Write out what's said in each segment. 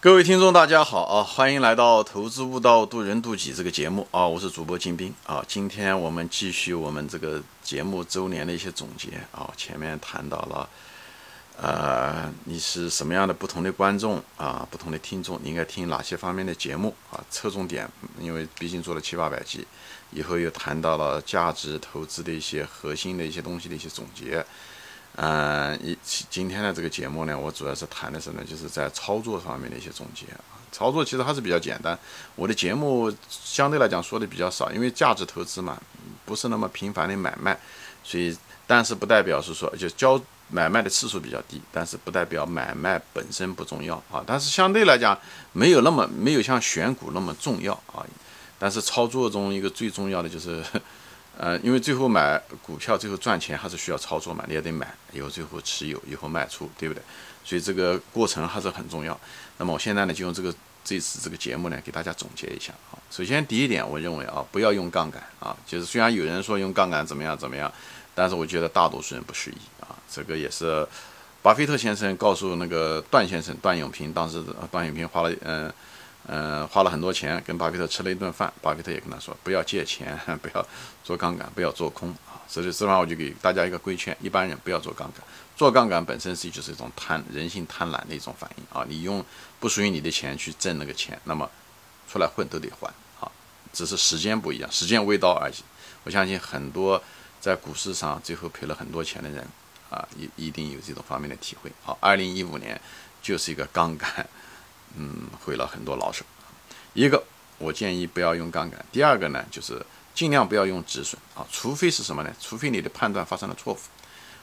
各位听众，大家好啊！欢迎来到《投资悟道，渡人渡己》这个节目啊！我是主播金兵啊！今天我们继续我们这个节目周年的一些总结啊！前面谈到了，呃，你是什么样的不同的观众啊？不同的听众，你应该听哪些方面的节目啊？侧重点，因为毕竟做了七八百集，以后又谈到了价值投资的一些核心的一些东西的一些总结。嗯，一今天的这个节目呢，我主要是谈的是呢，就是在操作方面的一些总结啊。操作其实还是比较简单，我的节目相对来讲说的比较少，因为价值投资嘛，不是那么频繁的买卖，所以但是不代表是说就交买卖的次数比较低，但是不代表买卖本身不重要啊。但是相对来讲，没有那么没有像选股那么重要啊。但是操作中一个最重要的就是。呃，因为最后买股票，最后赚钱还是需要操作嘛，你也得买，以后最后持有，以后卖出，对不对？所以这个过程还是很重要。那么我现在呢，就用这个这次这个节目呢，给大家总结一下啊。首先第一点，我认为啊，不要用杠杆啊，就是虽然有人说用杠杆怎么样怎么样，但是我觉得大多数人不适宜啊。这个也是巴菲特先生告诉那个段先生段永平，当时段永平花了嗯。嗯，花了很多钱跟巴菲特吃了一顿饭，巴菲特也跟他说不要借钱，不要做杠杆，不要做空啊。所以这番我就给大家一个规劝：一般人不要做杠杆，做杠杆本身是就是一种贪人性贪婪的一种反应啊。你用不属于你的钱去挣那个钱，那么出来混都得还啊，只是时间不一样，时间未到而已。我相信很多在股市上最后赔了很多钱的人啊，一一定有这种方面的体会。好，二零一五年就是一个杠杆。嗯，毁了很多老手。一个，我建议不要用杠杆；第二个呢，就是尽量不要用止损啊，除非是什么呢？除非你的判断发生了错误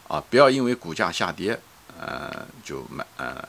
啊，不要因为股价下跌，呃，就买，呃，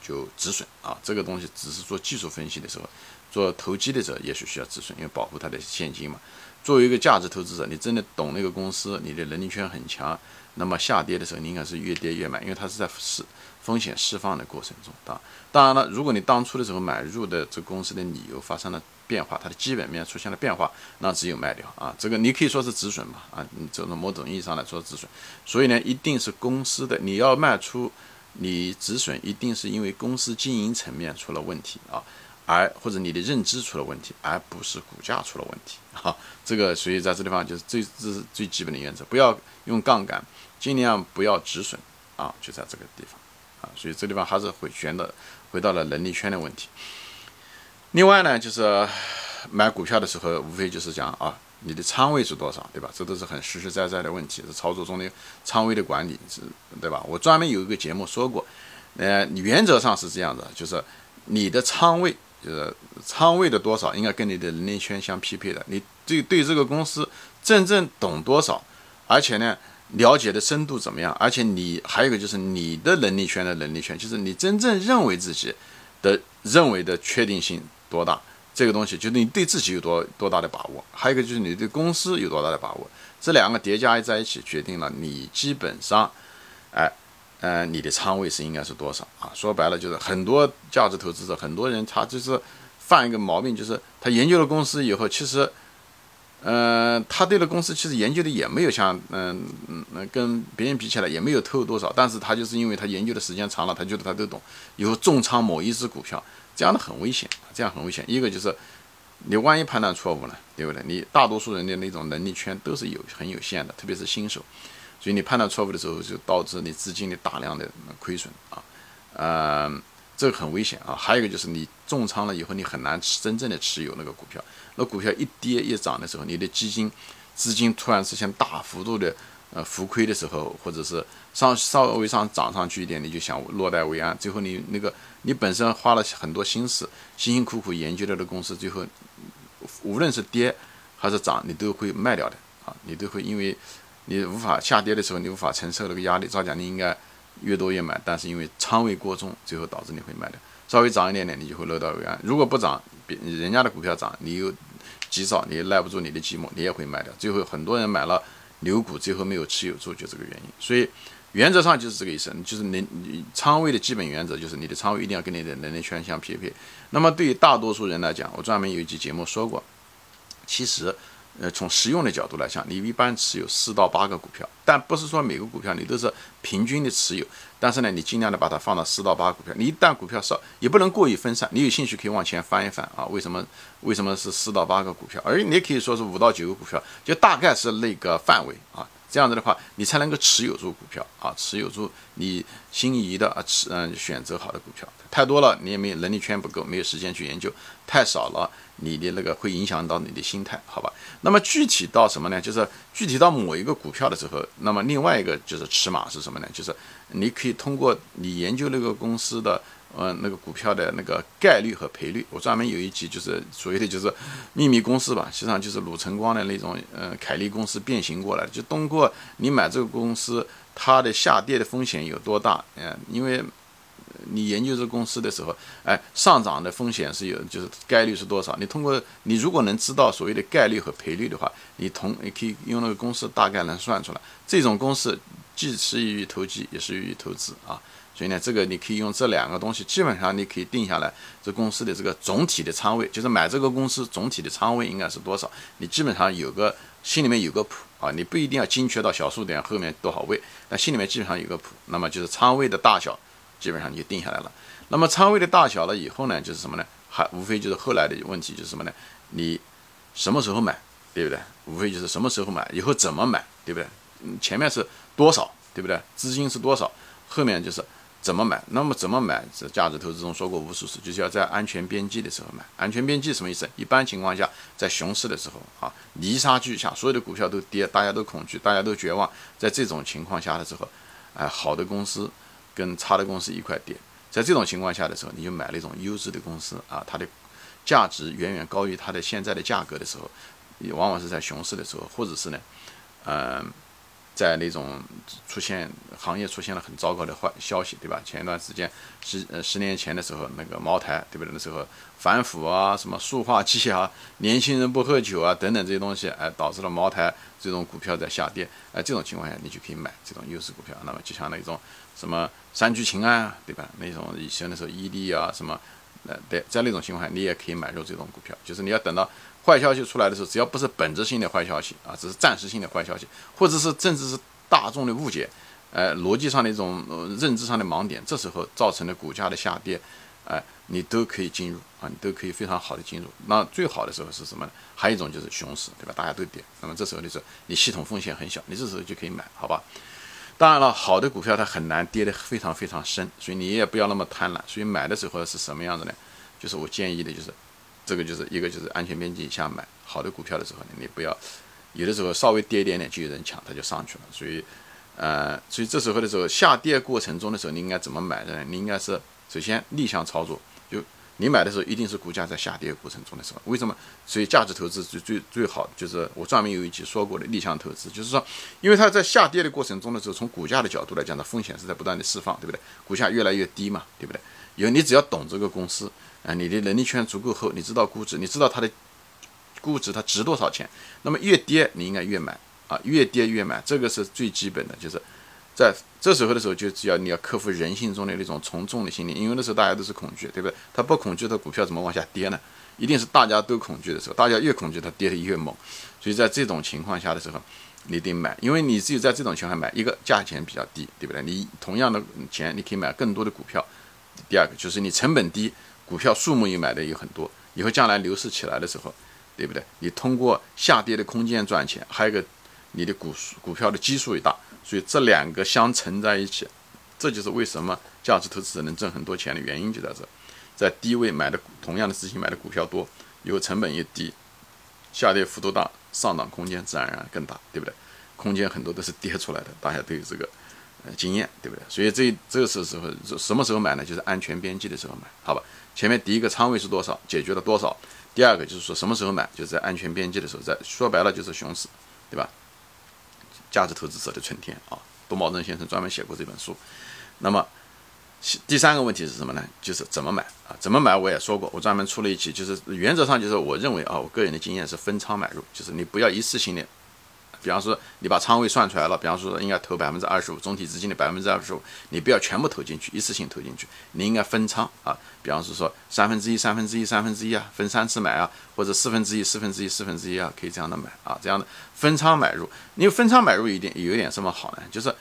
就止损啊。这个东西只是做技术分析的时候，做投机的时候也许需要止损，因为保护它的现金嘛。作为一个价值投资者，你真的懂那个公司，你的能力圈很强，那么下跌的时候，你应该是越跌越买，因为它是在市。风险释放的过程中，啊，当然了，如果你当初的时候买入的这公司的理由发生了变化，它的基本面出现了变化，那只有卖掉啊。这个你可以说是止损嘛，啊，你这种某种意义上来说止损。所以呢，一定是公司的你要卖出，你止损一定是因为公司经营层面出了问题啊，而或者你的认知出了问题，而不是股价出了问题啊。这个所以在这地方就是最这是最基本的原则，不要用杠杆，尽量不要止损啊，就在这个地方。所以这地方还是回旋的，回到了能力圈的问题。另外呢，就是买股票的时候，无非就是讲啊，你的仓位是多少，对吧？这都是很实实在在的问题，是操作中的仓位的管理，是，对吧？我专门有一个节目说过，呃，原则上是这样的，就是你的仓位，就是仓位的多少，应该跟你的能力圈相匹配的。你对对这个公司真正懂多少，而且呢？了解的深度怎么样？而且你还有一个就是你的能力圈的能力圈，就是你真正认为自己的认为的确定性多大？这个东西就是你对自己有多多大的把握？还有一个就是你对公司有多大的把握？这两个叠加在一起，决定了你基本上，哎，呃，你的仓位是应该是多少啊？说白了就是很多价值投资者，很多人他就是犯一个毛病，就是他研究了公司以后，其实。嗯，他对的公司其实研究的也没有像，嗯嗯，跟别人比起来也没有透多少，但是他就是因为他研究的时间长了，他觉得他都懂，以后重仓某一只股票，这样的很危险，这样很危险。一个就是你万一判断错误了，对不对？你大多数人的那种能力圈都是有很有限的，特别是新手，所以你判断错误的时候，就导致你资金的大量的亏损啊，嗯。这个很危险啊！还有一个就是你重仓了以后，你很难持真正的持有那个股票。那股票一跌一涨的时候，你的基金资金突然出现大幅度的呃浮亏的时候，或者是上稍微上涨上去一点，你就想落袋为安。最后你那个你本身花了很多心思、辛辛苦苦研究了的公司，最后无论是跌还是涨，你都会卖掉的啊！你都会因为你无法下跌的时候，你无法承受那个压力，照讲你应该。越多越买，但是因为仓位过重，最后导致你会卖掉。稍微涨一点点，你就会落袋为安。如果不涨，别人家的股票涨，你又急躁，你也耐不住你的寂寞，你也会卖掉。最后很多人买了牛股，最后没有持有住，就这个原因。所以原则上就是这个意思，就是你你仓位的基本原则就是你的仓位一定要跟你的能力圈相匹配。那么对于大多数人来讲，我专门有一期节目说过，其实。呃，从实用的角度来讲，你一般持有四到八个股票，但不是说每个股票你都是平均的持有，但是呢，你尽量的把它放到四到八股票。你一旦股票少，也不能过于分散。你有兴趣可以往前翻一翻啊，为什么为什么是四到八个股票？而你也可以说是五到九个股票，就大概是那个范围啊。这样子的话，你才能够持有住股票啊，持有住你心仪的啊，持嗯选择好的股票。太多了，你也没有能力圈不够，没有时间去研究；太少了，你的那个会影响到你的心态，好吧？那么具体到什么呢？就是具体到某一个股票的时候，那么另外一个就是尺码是什么呢？就是你可以通过你研究那个公司的。嗯，那个股票的那个概率和赔率，我专门有一集就是所谓的就是秘密公司吧，实际上就是鲁晨光的那种，呃，凯利公司变形过来，就通过你买这个公司，它的下跌的风险有多大？嗯，因为你研究这个公司的时候，哎，上涨的风险是有，就是概率是多少？你通过你如果能知道所谓的概率和赔率的话，你同你可以用那个公式大概能算出来，这种公式既适宜于投机，也适宜于投资啊。所以呢，这个你可以用这两个东西，基本上你可以定下来这公司的这个总体的仓位，就是买这个公司总体的仓位应该是多少，你基本上有个心里面有个谱啊，你不一定要精确到小数点后面多少位，但心里面基本上有个谱，那么就是仓位的大小，基本上就定下来了。那么仓位的大小了以后呢，就是什么呢？还无非就是后来的问题就是什么呢？你什么时候买，对不对？无非就是什么时候买，以后怎么买，对不对？嗯，前面是多少，对不对？资金是多少，后面就是。怎么买？那么怎么买？这价值投资中说过无数次，就是要在安全边际的时候买。安全边际什么意思？一般情况下，在熊市的时候啊，泥沙俱下，所有的股票都跌，大家都恐惧，大家都绝望。在这种情况下的时候，哎，好的公司跟差的公司一块跌。在这种情况下的时候，你就买那种优质的公司啊，它的价值远远高于它的现在的价格的时候，也往往是在熊市的时候，或者是呢，嗯。在那种出现行业出现了很糟糕的坏消息，对吧？前一段时间十呃十年前的时候，那个茅台，对不对？那时候反腐啊，什么塑化剂啊，年轻人不喝酒啊，等等这些东西，哎，导致了茅台这种股票在下跌。哎，这种情况下，你就可以买这种优势股票。那么就像那种什么三聚氰胺啊，对吧？那种以前的时候伊利啊，什么，呃，对，在那种情况下，你也可以买入这种股票。就是你要等到。坏消息出来的时候，只要不是本质性的坏消息啊，只是暂时性的坏消息，或者是甚至是大众的误解，呃，逻辑上的一种认知上的盲点，这时候造成的股价的下跌，哎，你都可以进入啊，你都可以非常好的进入。那最好的时候是什么呢？还有一种就是熊市，对吧？大家都跌，那么这时候的时候，你系统风险很小，你这时候就可以买，好吧？当然了，好的股票它很难跌得非常非常深，所以你也不要那么贪婪。所以买的时候是什么样子呢？就是我建议的就是。这个就是一个就是安全边际以下买好的股票的时候呢，你不要有的时候稍微跌一点点就有人抢，它就上去了。所以，呃，所以这时候的时候下跌过程中的时候，你应该怎么买呢？你应该是首先逆向操作，就你买的时候一定是股价在下跌过程中的时候。为什么？所以价值投资最最最好就是我专门有一集说过的逆向投资，就是说，因为它在下跌的过程中的时候，从股价的角度来讲，它风险是在不断的释放，对不对？股价越来越低嘛，对不对？有你只要懂这个公司。啊，你的能力圈足够厚，你知道估值，你知道它的估值它值多少钱，那么越跌你应该越买啊，越跌越买，这个是最基本的，就是在这时候的时候，就只要你要克服人性中的那种从众的心理，因为那时候大家都是恐惧，对不对？他不恐惧，他股票怎么往下跌呢？一定是大家都恐惧的时候，大家越恐惧，它跌得越猛。所以在这种情况下的时候，你得买，因为你只有在这种情况下买，一个价钱比较低，对不对？你同样的钱，你可以买更多的股票。第二个就是你成本低。股票数目也买的有很多，以后将来牛市起来的时候，对不对？你通过下跌的空间赚钱，还有个你的股股票的基数也大，所以这两个相乘在一起，这就是为什么价值投资者能挣很多钱的原因就在这，在低位买的同样的资金买的股票多，以后成本也低，下跌幅度大，上涨空间自然而然更大，对不对？空间很多都是跌出来的，大家都有这个经验，对不对？所以这这个是时候什么时候买呢？就是安全边际的时候买，好吧？前面第一个仓位是多少，解决了多少？第二个就是说什么时候买，就是在安全边际的时候，在说白了就是熊市，对吧？价值投资者的春天啊，董宝珍先生专门写过这本书。那么第三个问题是什么呢？就是怎么买啊？怎么买我也说过，我专门出了一期，就是原则上就是我认为啊，我个人的经验是分仓买入，就是你不要一次性的。比方说，你把仓位算出来了，比方说应该投百分之二十五，总体资金的百分之二十五，你不要全部投进去，一次性投进去，你应该分仓啊。比方是说三分之一、三分之一、三分之一啊，分三次买啊，或者四分之一、四分之一、四分之一啊，可以这样的买啊，这样的分仓买入。你分仓买入一点有一点什么好呢？就是，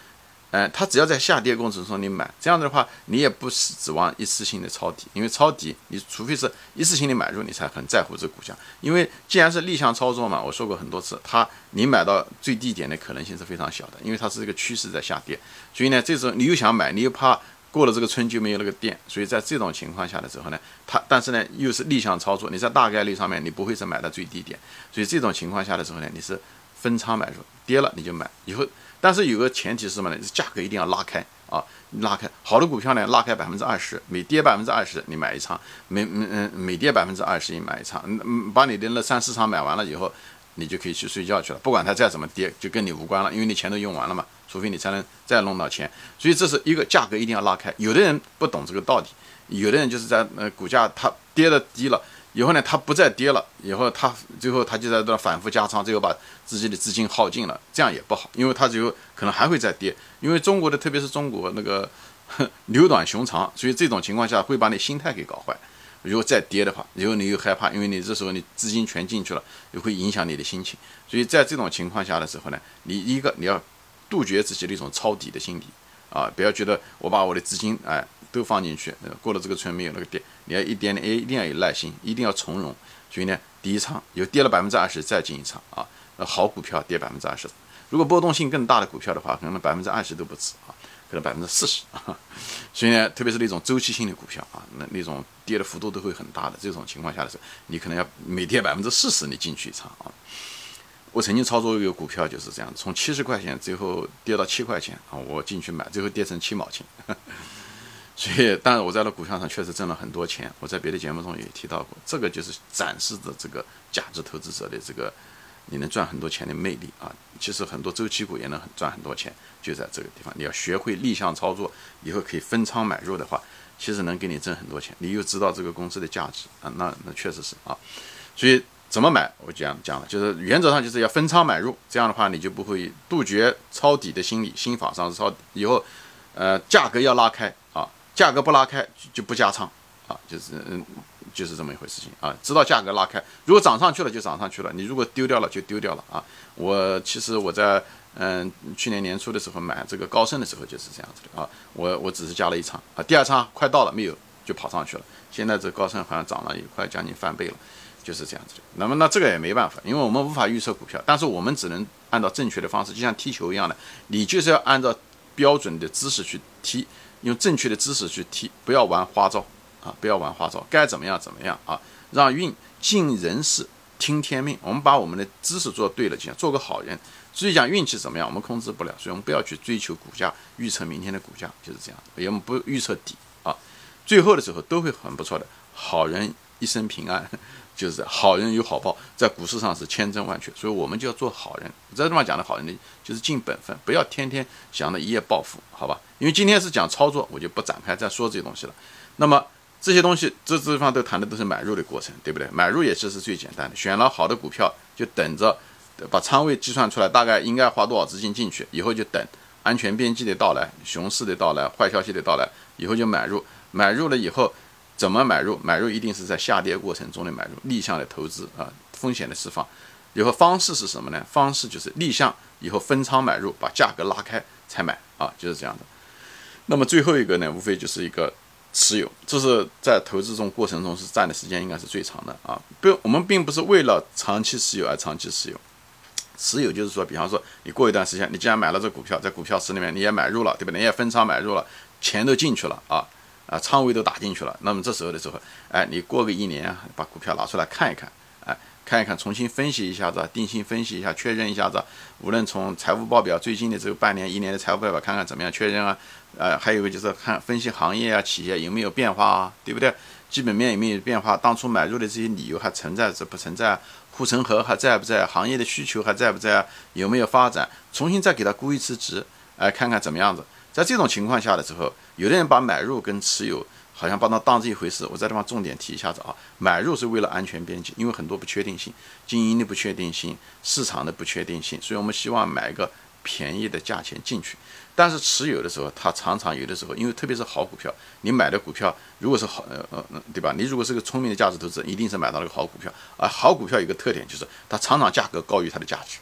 嗯，它只要在下跌过程中你买，这样子的话你也不是指望一次性的抄底，因为抄底你除非是一次性的买入，你才很在乎这股价。因为既然是逆向操作嘛，我说过很多次，它你买到最低点的可能性是非常小的，因为它是这个趋势在下跌，所以呢，这时候你又想买，你又怕过了这个春就没有那个店，所以在这种情况下的时候呢，它但是呢又是逆向操作，你在大概率上面你不会是买到最低点，所以这种情况下的时候呢，你是分仓买入，跌了你就买，以后。但是有个前提是什么呢？价格一定要拉开啊，拉开好的股票呢，拉开百分之二十，每跌百分之二十你买一仓，每嗯嗯每跌百分之二十你买一仓，嗯把你的那三四仓买完了以后，你就可以去睡觉去了，不管它再怎么跌，就跟你无关了，因为你钱都用完了嘛，除非你才能再弄到钱，所以这是一个价格一定要拉开。有的人不懂这个道理，有的人就是在呃股价它跌的低了。以后呢，它不再跌了，以后它最后它就在这反复加仓，最后把自己的资金耗尽了，这样也不好，因为它最后可能还会再跌，因为中国的特别是中国那个 牛短熊长，所以这种情况下会把你心态给搞坏。如果再跌的话，以后你又害怕，因为你这时候你资金全进去了，又会影响你的心情。所以在这种情况下的时候呢，你一个你要杜绝自己的一种抄底的心理啊，不要觉得我把我的资金哎。都放进去，过了这个村没有那个店，你要一点点，哎，一定要有耐心，一定要从容。所以呢，第一仓有跌了百分之二十，再进一仓啊。好股票跌百分之二十，如果波动性更大的股票的话，可能百分之二十都不止啊，可能百分之四十啊。所以呢，特别是那种周期性的股票啊，那那种跌的幅度都会很大的。这种情况下的时候，你可能要每跌百分之四十，你进去一仓啊。我曾经操作一个股票就是这样，从七十块钱最后跌到七块钱啊，我进去买，最后跌成七毛钱。所以，但是我在那股票上确实挣了很多钱。我在别的节目中也提到过，这个就是展示的这个价值投资者的这个你能赚很多钱的魅力啊。其实很多周期股也能赚很多钱，就在这个地方。你要学会逆向操作，以后可以分仓买入的话，其实能给你挣很多钱。你又知道这个公司的价值啊，那那确实是啊。所以怎么买，我讲讲了，就是原则上就是要分仓买入，这样的话你就不会杜绝抄底的心理。心法上是抄底，以后呃价格要拉开啊。价格不拉开就不加仓啊，就是嗯，就是这么一回事情啊。知道价格拉开，如果涨上去了就涨上去了，你如果丢掉了就丢掉了啊。我其实我在嗯去年年初的时候买这个高盛的时候就是这样子的啊。我我只是加了一仓啊，第二仓快到了没有就跑上去了。现在这高盛好像涨了也快将近翻倍了，就是这样子的。那么那这个也没办法，因为我们无法预测股票，但是我们只能按照正确的方式，就像踢球一样的，你就是要按照标准的姿势去踢。用正确的知识去踢，不要玩花招啊！不要玩花招，该怎么样怎么样啊！让运尽人事，听天命。我们把我们的知识做对了，就像做个好人。所以讲运气怎么样，我们控制不了，所以我们不要去追求股价预测明天的股价，就是这样。我们不预测底啊，最后的时候都会很不错的。好人一生平安。就是好人有好报，在股市上是千真万确，所以我们就要做好人。这地方讲的好人呢，就是尽本分，不要天天想着一夜暴富，好吧？因为今天是讲操作，我就不展开再说这些东西了。那么这些东西，这这地方都谈的都是买入的过程，对不对？买入也是是最简单的，选了好的股票，就等着把仓位计算出来，大概应该花多少资金进去，以后就等安全边际的到来、熊市的到来、坏消息的到来，以后就买入。买入了以后。怎么买入？买入一定是在下跌过程中的买入，逆向的投资啊，风险的释放。以后方式是什么呢？方式就是逆向以后分仓买入，把价格拉开才买啊，就是这样的。那么最后一个呢，无非就是一个持有，这是在投资中过程中是占的时间应该是最长的啊。不，我们并不是为了长期持有而长期持有，持有就是说，比方说你过一段时间，你既然买了这股票，在股票池里面你也买入了，对吧？你也分仓买入了，钱都进去了啊。啊，仓位都打进去了，那么这时候的时候，哎，你过个一年啊，把股票拿出来看一看，哎，看一看，重新分析一下子，定性分析一下，确认一下子，无论从财务报表最近的这个半年、一年的财务报表看看怎么样，确认啊，呃，还有一个就是看分析行业啊、企业有没有变化啊，对不对？基本面有没有变化？当初买入的这些理由还存在着不存在？护城河还在不在？行业的需求还在不在？有没有发展？重新再给它估一次值，哎，看看怎么样子。在这种情况下的时候，有的人把买入跟持有好像把它当这一回事。我在地方重点提一下子啊，买入是为了安全边际，因为很多不确定性，经营的不确定性，市场的不确定性，所以我们希望买一个便宜的价钱进去。但是持有的时候，它常常有的时候，因为特别是好股票，你买的股票如果是好，呃呃，对吧？你如果是个聪明的价值投资者，一定是买到了个好股票。而好股票有个特点就是它常常价格高于它的价值，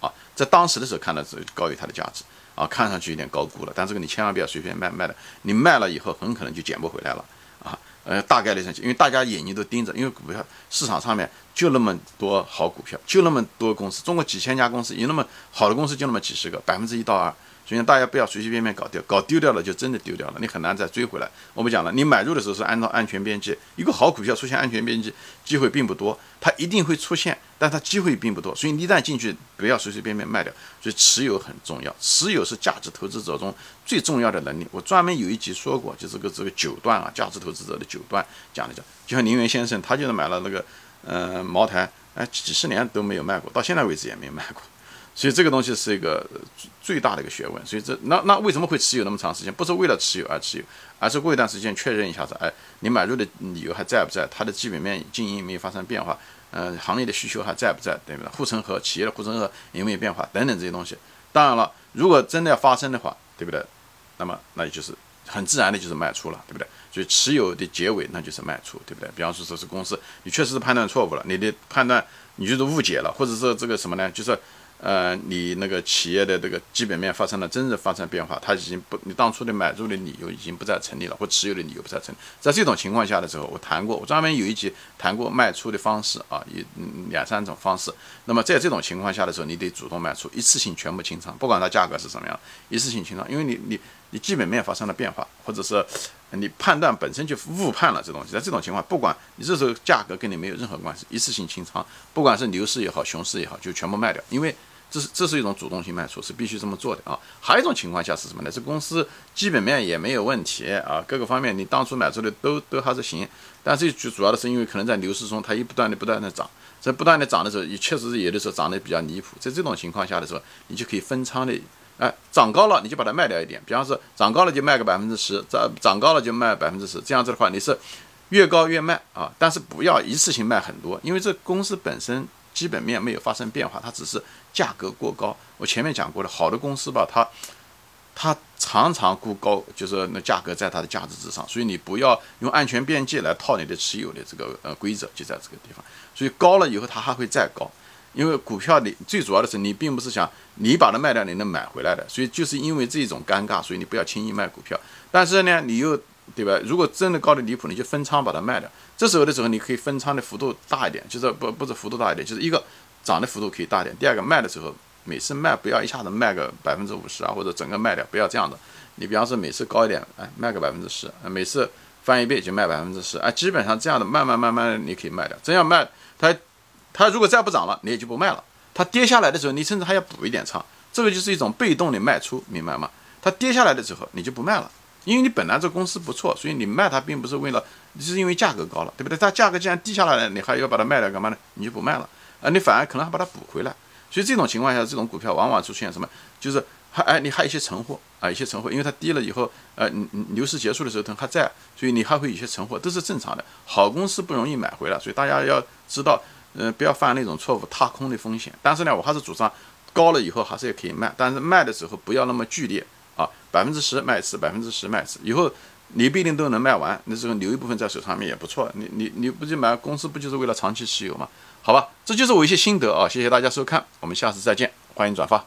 啊，在当时的时候看到是高于它的价值。啊，看上去有点高估了，但这个你千万不要随便卖卖的，你卖了以后很可能就捡不回来了啊。呃，大概率上，因为大家眼睛都盯着，因为股票市场上面就那么多好股票，就那么多公司，中国几千家公司，有那么好的公司就那么几十个，百分之一到二。所以大家不要随随便便搞掉，搞丢掉了就真的丢掉了，你很难再追回来。我们讲了，你买入的时候是按照安全边际，一个好股票出现安全边际机会并不多，它一定会出现，但它机会并不多。所以一旦进去，不要随随便便卖掉。所以持有很重要，持有是价值投资者中最重要的能力。我专门有一集说过，就这个这个九段啊，价值投资者的九段讲的讲，就像宁远先生，他就是买了那个呃茅台，哎，几十年都没有卖过，到现在为止也没卖过。所以这个东西是一个最大的一个学问。所以这那那为什么会持有那么长时间？不是为了持有而持有，而是过一段时间确认一下子，哎，你买入的理由还在不在？它的基本面经营有没有发生变化，嗯，行业的需求还在不在？对不对？护城河企业的护城河有没有变化？等等这些东西。当然了，如果真的要发生的话，对不对？那么那也就是很自然的就是卖出了，对不对？所以持有的结尾那就是卖出，对不对？比方说这是公司，你确实是判断错误了，你的判断你就是误解了，或者是这个什么呢？就是。呃，你那个企业的这个基本面发生了真正发生变化，它已经不，你当初的买入的理由已经不再成立了，或持有的理由不再成立。在这种情况下的时候，我谈过，我专门有一集谈过卖出的方式啊，有两三种方式。那么在这种情况下的时候，你得主动卖出，一次性全部清仓，不管它价格是什么样，一次性清仓，因为你你你基本面发生了变化，或者是你判断本身就误判了这东西。在这种情况，不管你这时候价格跟你没有任何关系，一次性清仓，不管是牛市也好，熊市也好，就全部卖掉，因为。这是这是一种主动性卖出，是必须这么做的啊。还有一种情况下是什么呢？这公司基本面也没有问题啊，各个方面你当初买出的都都还是行。但是最主要的是因为可能在牛市中它一不断的不断的涨，在不断的涨的时候，也确实是有的时候涨得比较离谱。在这种情况下的时候，你就可以分仓的，哎，涨高了你就把它卖掉一点，比方说涨高了就卖个百分之十，涨涨高了就卖百分之十，这样子的话你是越高越卖啊，但是不要一次性卖很多，因为这公司本身。基本面没有发生变化，它只是价格过高。我前面讲过了，好的公司吧，它它常常估高，就是那价格在它的价值之上，所以你不要用安全边际来套你的持有的这个呃规则，就在这个地方。所以高了以后，它还会再高，因为股票你最主要的是你并不是想你把它卖掉，你能买回来的。所以就是因为这种尴尬，所以你不要轻易卖股票。但是呢，你又对吧？如果真的高的离谱，你就分仓把它卖掉。这时候的时候，你可以分仓的幅度大一点，就是不不是幅度大一点，就是一个涨的幅度可以大一点。第二个卖的时候，每次卖不要一下子卖个百分之五十啊，或者整个卖掉，不要这样的。你比方说每次高一点，哎，卖个百分之十，每次翻一倍就卖百分之十，哎，基本上这样的慢慢慢慢你可以卖掉。真要卖，它它如果再不涨了，你也就不卖了。它跌下来的时候，你甚至还要补一点仓，这个就是一种被动的卖出，明白吗？它跌下来的时候，你就不卖了。因为你本来这公司不错，所以你卖它并不是为了，是因为价格高了，对不对？它价格既然低下来了，你还要把它卖掉干嘛呢？你就不卖了，啊，你反而可能还把它补回来。所以这种情况下，这种股票往往出现什么？就是还哎，你还有一些存货啊，一些存货，因为它低了以后，呃，牛市结束的时候它还在，所以你还会有些存货，都是正常的。好公司不容易买回来，所以大家要知道，嗯，不要犯那种错误踏空的风险。但是呢，我还是主张高了以后还是也可以卖，但是卖的时候不要那么剧烈。啊，百分之十卖一次，百分之十卖一次，以后你不一定都能卖完，那时候留一部分在手上面也不错。你你你不就买公司不就是为了长期持有吗？好吧，这就是我一些心得啊，谢谢大家收看，我们下次再见，欢迎转发。